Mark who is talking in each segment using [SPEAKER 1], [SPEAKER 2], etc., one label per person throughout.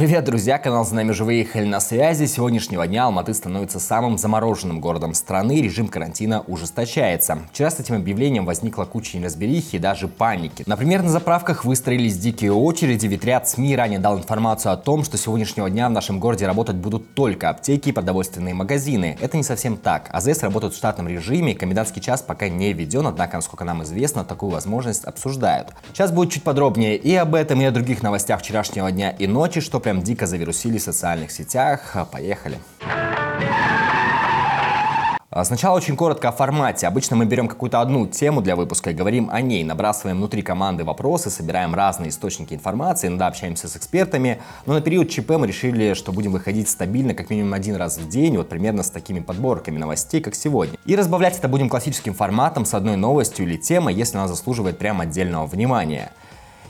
[SPEAKER 1] Привет, друзья! Канал «За нами живые выехали на связи. С сегодняшнего дня Алматы становится самым замороженным городом страны. Режим карантина ужесточается. Вчера с этим объявлением возникла куча неразберихи и даже паники. Например, на заправках выстроились дикие очереди, ведь ряд СМИ ранее дал информацию о том, что с сегодняшнего дня в нашем городе работать будут только аптеки и продовольственные магазины. Это не совсем так. АЗС работают в штатном режиме, комендантский час пока не введен, однако, насколько нам известно, такую возможность обсуждают. Сейчас будет чуть подробнее и об этом, и о других новостях вчерашнего дня и ночи, что прям дико завирусили в социальных сетях. Поехали. А сначала очень коротко о формате. Обычно мы берем какую-то одну тему для выпуска и говорим о ней, набрасываем внутри команды вопросы, собираем разные источники информации, иногда общаемся с экспертами. Но на период ЧП мы решили, что будем выходить стабильно как минимум один раз в день, вот примерно с такими подборками новостей, как сегодня. И разбавлять это будем классическим форматом с одной новостью или темой, если она заслуживает прям отдельного внимания.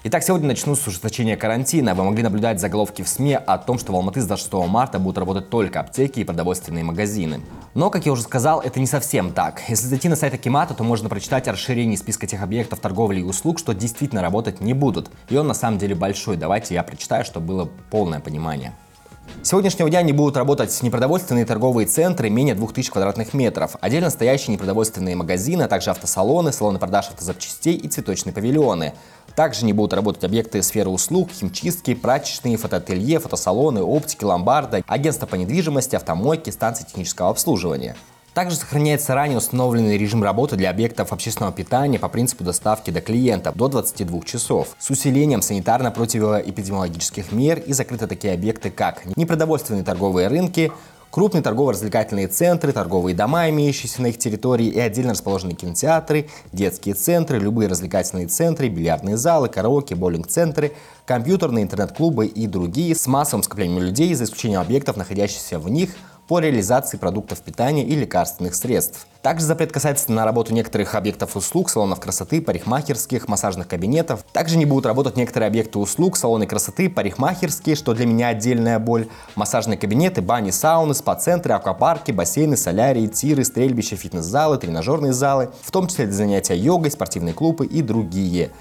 [SPEAKER 1] Итак, сегодня начну с ужесточения карантина. Вы могли наблюдать заголовки в СМИ о том, что в Алматы с 26 марта будут работать только аптеки и продовольственные магазины. Но, как я уже сказал, это не совсем так. Если зайти на сайт Акимата, то можно прочитать о расширении списка тех объектов торговли и услуг, что действительно работать не будут. И он на самом деле большой. Давайте я прочитаю, чтобы было полное понимание. С сегодняшнего дня не будут работать непродовольственные торговые центры менее 2000 квадратных метров, отдельно стоящие непродовольственные магазины, а также автосалоны, салоны продаж автозапчастей и цветочные павильоны. Также не будут работать объекты сферы услуг, химчистки, прачечные, фотоателье, фотосалоны, оптики, ломбарды, агентства по недвижимости, автомойки, станции технического обслуживания. Также сохраняется ранее установленный режим работы для объектов общественного питания по принципу доставки до клиента до 22 часов с усилением санитарно-противоэпидемиологических мер и закрыты такие объекты, как непродовольственные торговые рынки, крупные торгово-развлекательные центры, торговые дома, имеющиеся на их территории, и отдельно расположенные кинотеатры, детские центры, любые развлекательные центры, бильярдные залы, караоке, боулинг-центры, компьютерные интернет-клубы и другие с массовым скоплением людей, за исключением объектов, находящихся в них – по реализации продуктов питания и лекарственных средств. Также запрет касается на работу некоторых объектов услуг, салонов красоты, парикмахерских, массажных кабинетов. Также не будут работать некоторые объекты услуг, салоны красоты, парикмахерские, что для меня отдельная боль, массажные кабинеты, бани, сауны, спа-центры, аквапарки, бассейны, солярии, тиры, стрельбища, фитнес-залы, тренажерные залы, в том числе для занятия йогой, спортивные клубы и другие.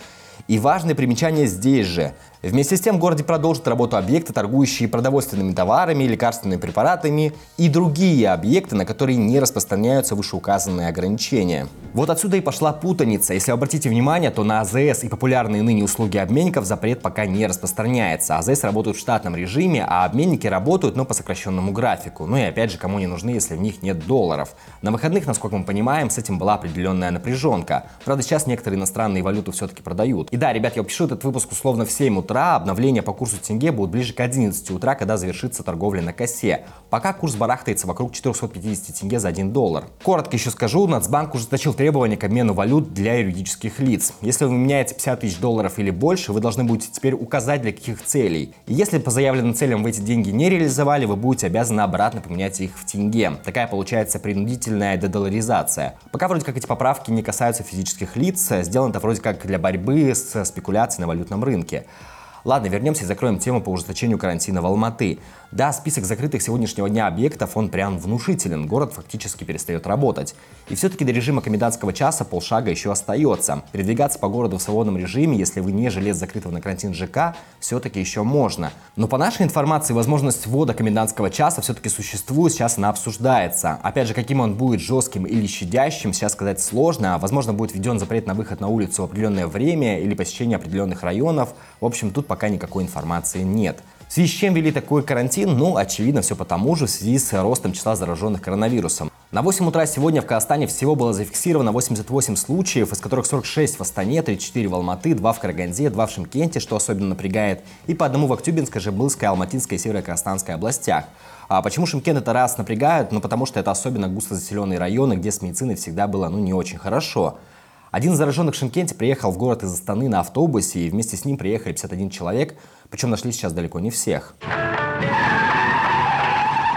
[SPEAKER 1] И важное примечание здесь же. Вместе с тем в городе продолжат работу объекты, торгующие продовольственными товарами, лекарственными препаратами и другие объекты, на которые не распространяются вышеуказанные ограничения. Вот отсюда и пошла путаница. Если обратите внимание, то на АЗС и популярные ныне услуги обменников запрет пока не распространяется. АЗС работают в штатном режиме, а обменники работают, но по сокращенному графику. Ну и опять же, кому не нужны, если в них нет долларов. На выходных, насколько мы понимаем, с этим была определенная напряженка. Правда, сейчас некоторые иностранные валюты все-таки продают. И да, ребят, я пишу этот выпуск условно в 7 утра утра, обновления по курсу тенге будут ближе к 11 утра, когда завершится торговля на косе. Пока курс барахтается вокруг 450 тенге за 1 доллар. Коротко еще скажу, Нацбанк ужесточил требования к обмену валют для юридических лиц. Если вы меняете 50 тысяч долларов или больше, вы должны будете теперь указать для каких целей. И если по заявленным целям вы эти деньги не реализовали, вы будете обязаны обратно поменять их в тенге. Такая получается принудительная дедоларизация. Пока вроде как эти поправки не касаются физических лиц, сделано это вроде как для борьбы с спекуляцией на валютном рынке. Ладно, вернемся и закроем тему по ужесточению карантина в Алматы. Да, список закрытых сегодняшнего дня объектов, он прям внушителен, город фактически перестает работать. И все-таки до режима комендантского часа полшага еще остается. Передвигаться по городу в свободном режиме, если вы не жилец закрытого на карантин ЖК, все-таки еще можно. Но по нашей информации, возможность ввода комендантского часа все-таки существует, сейчас она обсуждается. Опять же, каким он будет, жестким или щадящим, сейчас сказать сложно. Возможно, будет введен запрет на выход на улицу в определенное время или посещение определенных районов. В общем, тут пока никакой информации нет. В связи с чем ввели такой карантин? Ну, очевидно, все потому же в связи с ростом числа зараженных коронавирусом. На 8 утра сегодня в Казахстане всего было зафиксировано 88 случаев, из которых 46 в Астане, 34 в Алматы, 2 в Караганде, 2 в Шимкенте, что особенно напрягает, и по одному в Актюбинской, Жембылской, Алматинской и Северо-Казахстанской областях. А почему Шимкент это раз напрягают? Ну, потому что это особенно густо заселенные районы, где с медициной всегда было, ну, не очень хорошо. Один из зараженных в Шимкенте приехал в город из Астаны на автобусе, и вместе с ним приехали 51 человек, причем нашли сейчас далеко не всех.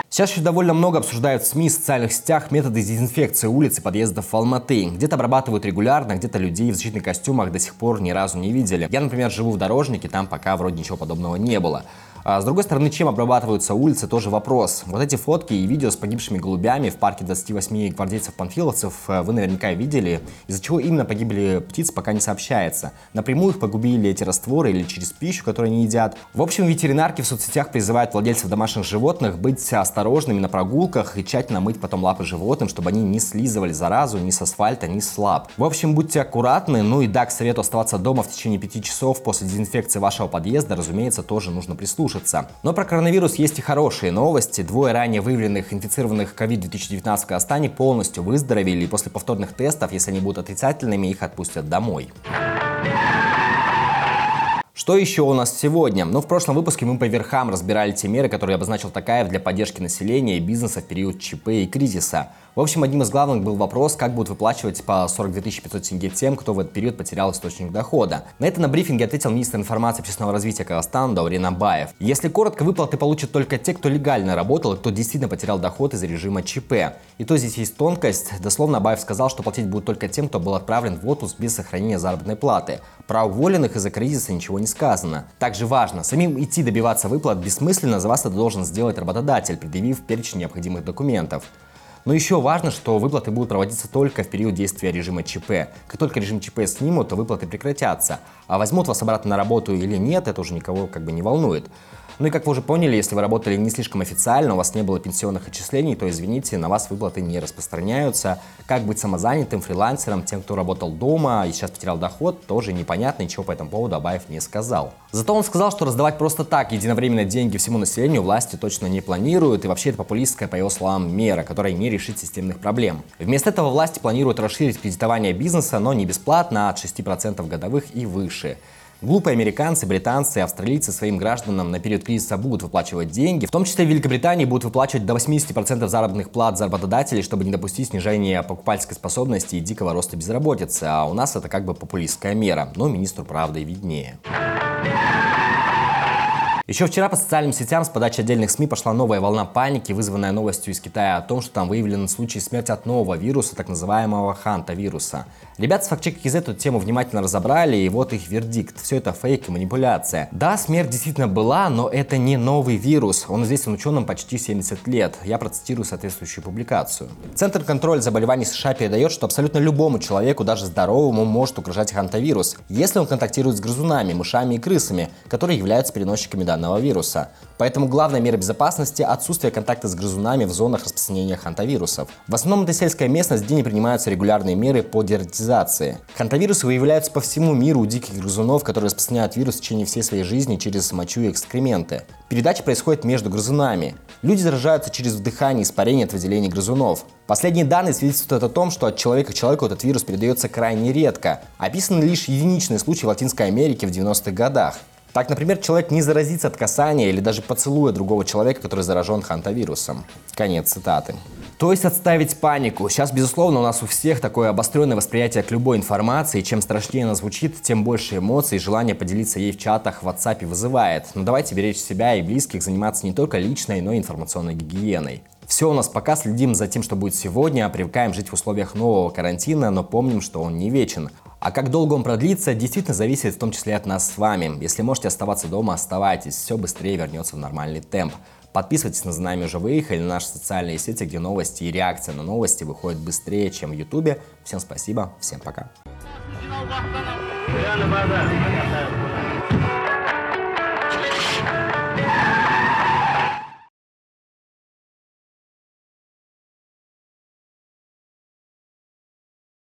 [SPEAKER 1] Сейчас еще довольно много обсуждают в СМИ, в социальных сетях методы дезинфекции улиц и подъездов в Алматы. Где-то обрабатывают регулярно, где-то людей в защитных костюмах до сих пор ни разу не видели. Я, например, живу в Дорожнике, там пока вроде ничего подобного не было. А с другой стороны, чем обрабатываются улицы, тоже вопрос. Вот эти фотки и видео с погибшими голубями в парке 28 гвардейцев-панфиловцев э, вы наверняка видели, из-за чего именно погибли птицы, пока не сообщается. Напрямую их погубили эти растворы или через пищу, которую они едят. В общем, ветеринарки в соцсетях призывают владельцев домашних животных быть осторожными на прогулках и тщательно мыть потом лапы животным, чтобы они не слизывали заразу ни с асфальта, ни с лап. В общем, будьте аккуратны, ну и да, к совету оставаться дома в течение 5 часов после дезинфекции вашего подъезда, разумеется, тоже нужно прислушаться. Но про коронавирус есть и хорошие новости. Двое ранее выявленных инфицированных COVID-2019 в Казахстане полностью выздоровели и после повторных тестов, если они будут отрицательными, их отпустят домой. Что еще у нас сегодня? Ну, в прошлом выпуске мы по верхам разбирали те меры, которые обозначил Такаев для поддержки населения и бизнеса в период ЧП и кризиса. В общем, одним из главных был вопрос, как будут выплачивать по 42 500 тенге тем, кто в этот период потерял источник дохода. На это на брифинге ответил министр информации и общественного развития Казахстана Даурен Абаев. Если коротко, выплаты получат только те, кто легально работал и кто действительно потерял доход из режима ЧП. И то здесь есть тонкость. Дословно Абаев сказал, что платить будут только тем, кто был отправлен в отпуск без сохранения заработной платы. Про уволенных из-за кризиса ничего не сказано. Также важно, самим идти добиваться выплат бессмысленно, за вас это должен сделать работодатель, предъявив перечень необходимых документов. Но еще важно, что выплаты будут проводиться только в период действия режима ЧП. Как только режим ЧП снимут, то выплаты прекратятся. А возьмут вас обратно на работу или нет, это уже никого как бы не волнует. Ну и как вы уже поняли, если вы работали не слишком официально, у вас не было пенсионных отчислений, то извините, на вас выплаты не распространяются. Как быть самозанятым, фрилансером, тем, кто работал дома и сейчас потерял доход, тоже непонятно, ничего по этому поводу Абаев не сказал. Зато он сказал, что раздавать просто так единовременно деньги всему населению власти точно не планируют, и вообще это популистская, по его словам, мера, которая не решит системных проблем. Вместо этого власти планируют расширить кредитование бизнеса, но не бесплатно, а от 6% годовых и выше. Глупые американцы, британцы и австралийцы своим гражданам на период кризиса будут выплачивать деньги. В том числе в Великобритании будут выплачивать до 80% заработных плат за работодателей, чтобы не допустить снижения покупательской способности и дикого роста безработицы. А у нас это как бы популистская мера. Но министру правда и виднее. Еще вчера по социальным сетям с подачи отдельных СМИ пошла новая волна паники, вызванная новостью из Китая о том, что там выявлен случай смерти от нового вируса, так называемого ханта-вируса. Ребята с фактчек из эту тему внимательно разобрали, и вот их вердикт. Все это фейк и манипуляция. Да, смерть действительно была, но это не новый вирус. Он известен ученым почти 70 лет. Я процитирую соответствующую публикацию. Центр контроля заболеваний США передает, что абсолютно любому человеку, даже здоровому, может угрожать хантавирус, если он контактирует с грызунами, мышами и крысами, которые являются переносчиками данного вируса. Поэтому главная мера безопасности – отсутствие контакта с грызунами в зонах распространения хантавирусов. В основном это сельская местность, где не принимаются регулярные меры по дератизации. Хантавирусы выявляются по всему миру у диких грызунов, которые распространяют вирус в течение всей своей жизни через мочу и экскременты. Передача происходит между грызунами. Люди заражаются через вдыхание и испарение от выделений грызунов. Последние данные свидетельствуют о том, что от человека к человеку этот вирус передается крайне редко. Описаны лишь единичные случаи в Латинской Америке в 90-х годах. Так, например, человек не заразится от касания или даже поцелуя другого человека, который заражен хантавирусом. Конец цитаты. То есть отставить панику. Сейчас, безусловно, у нас у всех такое обостренное восприятие к любой информации. Чем страшнее она звучит, тем больше эмоций и желание поделиться ей в чатах, в WhatsApp вызывает. Но давайте беречь себя и близких, заниматься не только личной, но и информационной гигиеной. Все у нас пока, следим за тем, что будет сегодня, привыкаем жить в условиях нового карантина, но помним, что он не вечен. А как долго он продлится, действительно зависит в том числе от нас с вами. Если можете оставаться дома, оставайтесь, все быстрее вернется в нормальный темп. Подписывайтесь на «За уже выехали» на наши социальные сети, где новости и реакция на новости выходят быстрее, чем в Ютубе. Всем спасибо, всем пока.